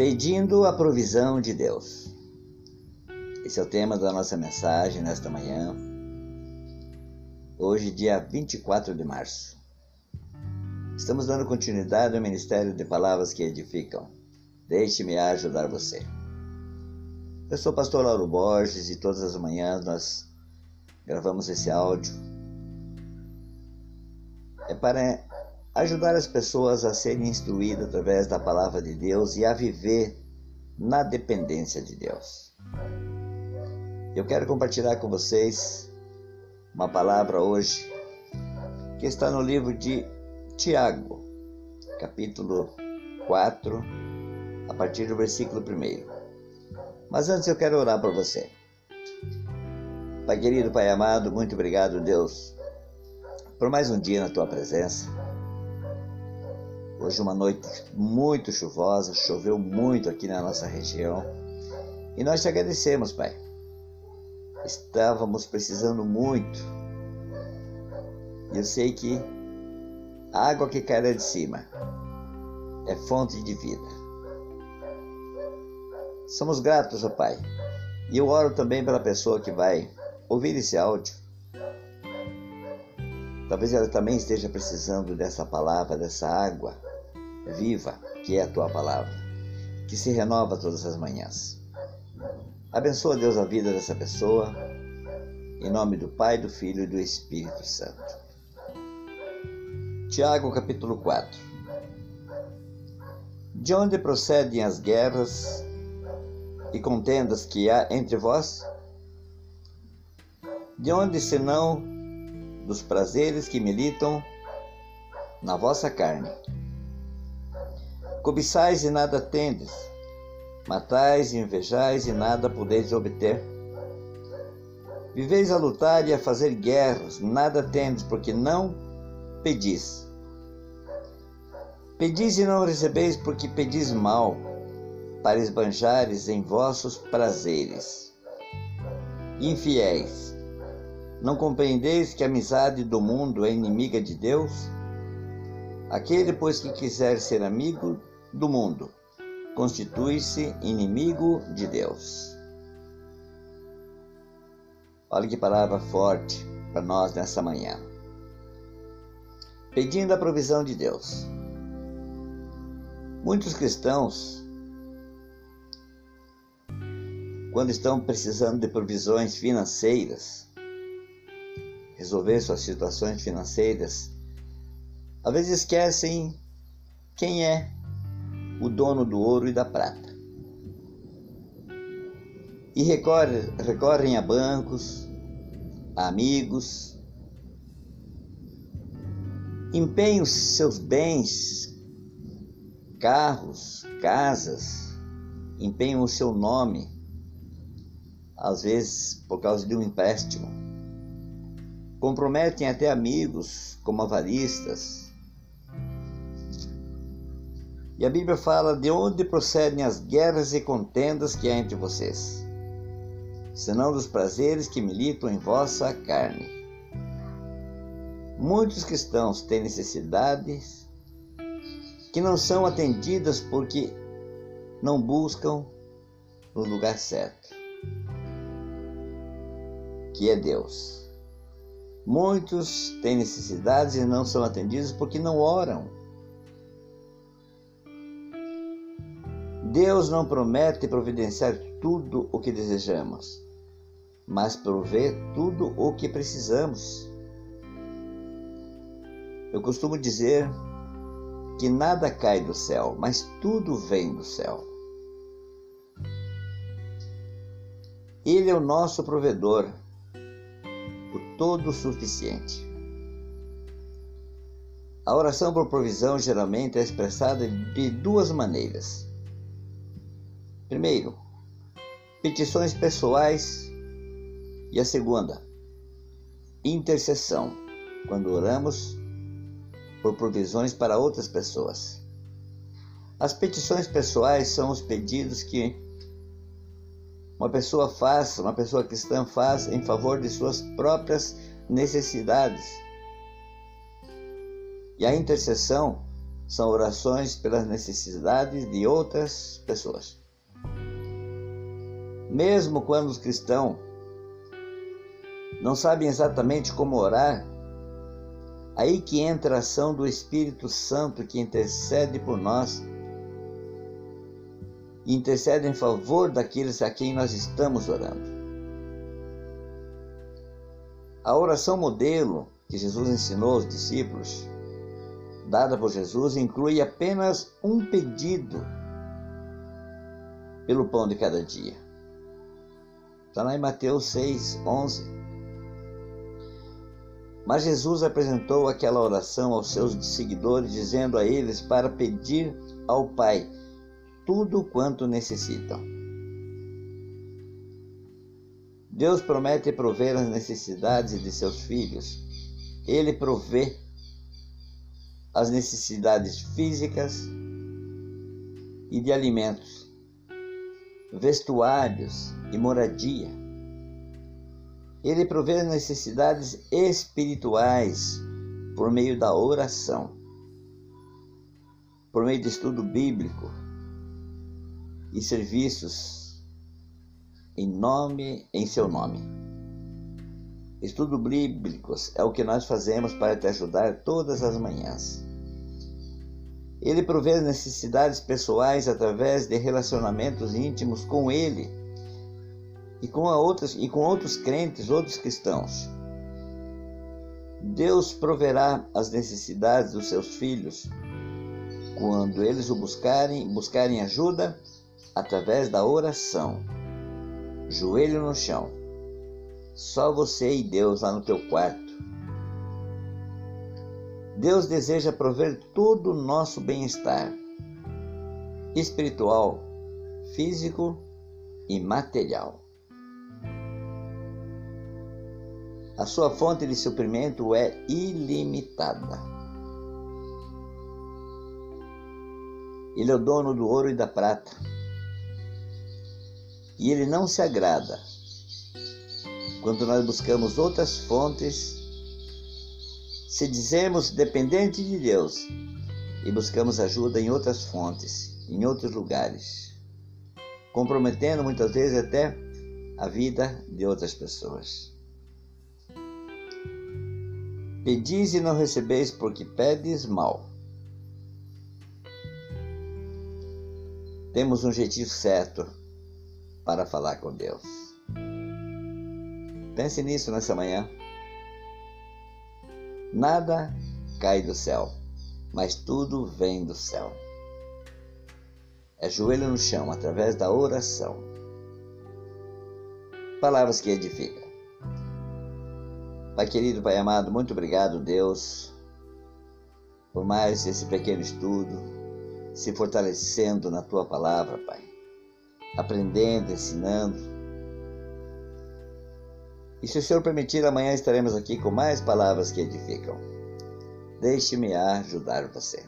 Pedindo a provisão de Deus. Esse é o tema da nossa mensagem nesta manhã. Hoje, dia 24 de março. Estamos dando continuidade ao Ministério de Palavras que Edificam. Deixe-me ajudar você. Eu sou o pastor Lauro Borges e todas as manhãs nós gravamos esse áudio. É para ajudar as pessoas a serem instruídas através da palavra de Deus e a viver na dependência de Deus. Eu quero compartilhar com vocês uma palavra hoje que está no livro de Tiago, capítulo 4, a partir do versículo 1. Mas antes eu quero orar por você. Pai querido, Pai amado, muito obrigado, Deus, por mais um dia na tua presença. Hoje uma noite muito chuvosa, choveu muito aqui na nossa região. E nós te agradecemos, Pai. Estávamos precisando muito. E eu sei que a água que cai lá de cima é fonte de vida. Somos gratos, ó Pai. E eu oro também pela pessoa que vai ouvir esse áudio. Talvez ela também esteja precisando dessa palavra, dessa água viva, que é a tua palavra, que se renova todas as manhãs. Abençoa, Deus, a vida dessa pessoa, em nome do Pai, do Filho e do Espírito Santo. Tiago, capítulo 4. De onde procedem as guerras e contendas que há entre vós? De onde senão dos prazeres que militam na vossa carne? Cobiçais e nada tendes, matais e invejais e nada podeis obter. Viveis a lutar e a fazer guerras, nada tendes, porque não pedis. Pedis e não recebeis, porque pedis mal, para esbanjares em vossos prazeres. Infiéis, não compreendeis que a amizade do mundo é inimiga de Deus? Aquele, pois, que quiser ser amigo do mundo, constitui-se inimigo de Deus. Olha que palavra forte para nós nessa manhã. Pedindo a provisão de Deus. Muitos cristãos, quando estão precisando de provisões financeiras, resolver suas situações financeiras, às vezes esquecem quem é o dono do ouro e da prata. E recorre, recorrem a bancos, a amigos, empenham seus bens, carros, casas, empenham o seu nome, às vezes por causa de um empréstimo. Comprometem até amigos como avaristas, e a Bíblia fala de onde procedem as guerras e contendas que há entre vocês, senão dos prazeres que militam em vossa carne. Muitos cristãos têm necessidades que não são atendidas porque não buscam no lugar certo, que é Deus. Muitos têm necessidades e não são atendidos porque não oram Deus não promete providenciar tudo o que desejamos, mas prover tudo o que precisamos. Eu costumo dizer que nada cai do céu, mas tudo vem do céu. Ele é o nosso provedor, o todo suficiente. A oração por provisão geralmente é expressada de duas maneiras. Primeiro, petições pessoais. E a segunda, intercessão, quando oramos por provisões para outras pessoas. As petições pessoais são os pedidos que uma pessoa faz, uma pessoa cristã faz em favor de suas próprias necessidades. E a intercessão são orações pelas necessidades de outras pessoas. Mesmo quando os cristãos não sabem exatamente como orar, aí que entra a ação do Espírito Santo que intercede por nós intercede em favor daqueles a quem nós estamos orando. A oração modelo que Jesus ensinou aos discípulos, dada por Jesus, inclui apenas um pedido pelo pão de cada dia. Está lá em Mateus 6, 11. Mas Jesus apresentou aquela oração aos seus seguidores, dizendo a eles para pedir ao Pai tudo quanto necessitam. Deus promete prover as necessidades de seus filhos. Ele provê as necessidades físicas e de alimentos, vestuários e moradia. Ele provê as necessidades espirituais por meio da oração, por meio de estudo bíblico, e serviços em nome, em seu nome. Estudo bíblicos é o que nós fazemos para te ajudar todas as manhãs. Ele provê as necessidades pessoais através de relacionamentos íntimos com ele e com, outras, e com outros crentes, outros cristãos. Deus proverá as necessidades dos seus filhos quando eles o buscarem, buscarem ajuda através da oração. Joelho no chão. Só você e Deus lá no teu quarto. Deus deseja prover todo o nosso bem-estar espiritual, físico e material. A sua fonte de suprimento é ilimitada. Ele é o dono do ouro e da prata e ele não se agrada quando nós buscamos outras fontes, se dizemos dependente de Deus e buscamos ajuda em outras fontes, em outros lugares, comprometendo muitas vezes até a vida de outras pessoas. Pedis e não recebeis porque pedes mal. Temos um jeitinho certo para falar com Deus. Pense nisso nessa manhã. Nada cai do céu, mas tudo vem do céu. É joelho no chão através da oração. Palavras que edificam. Pai querido, Pai amado, muito obrigado, Deus, por mais esse pequeno estudo, se fortalecendo na tua palavra, Pai aprendendo, ensinando. E se o Senhor permitir, amanhã estaremos aqui com mais palavras que edificam. Deixe-me ajudar você.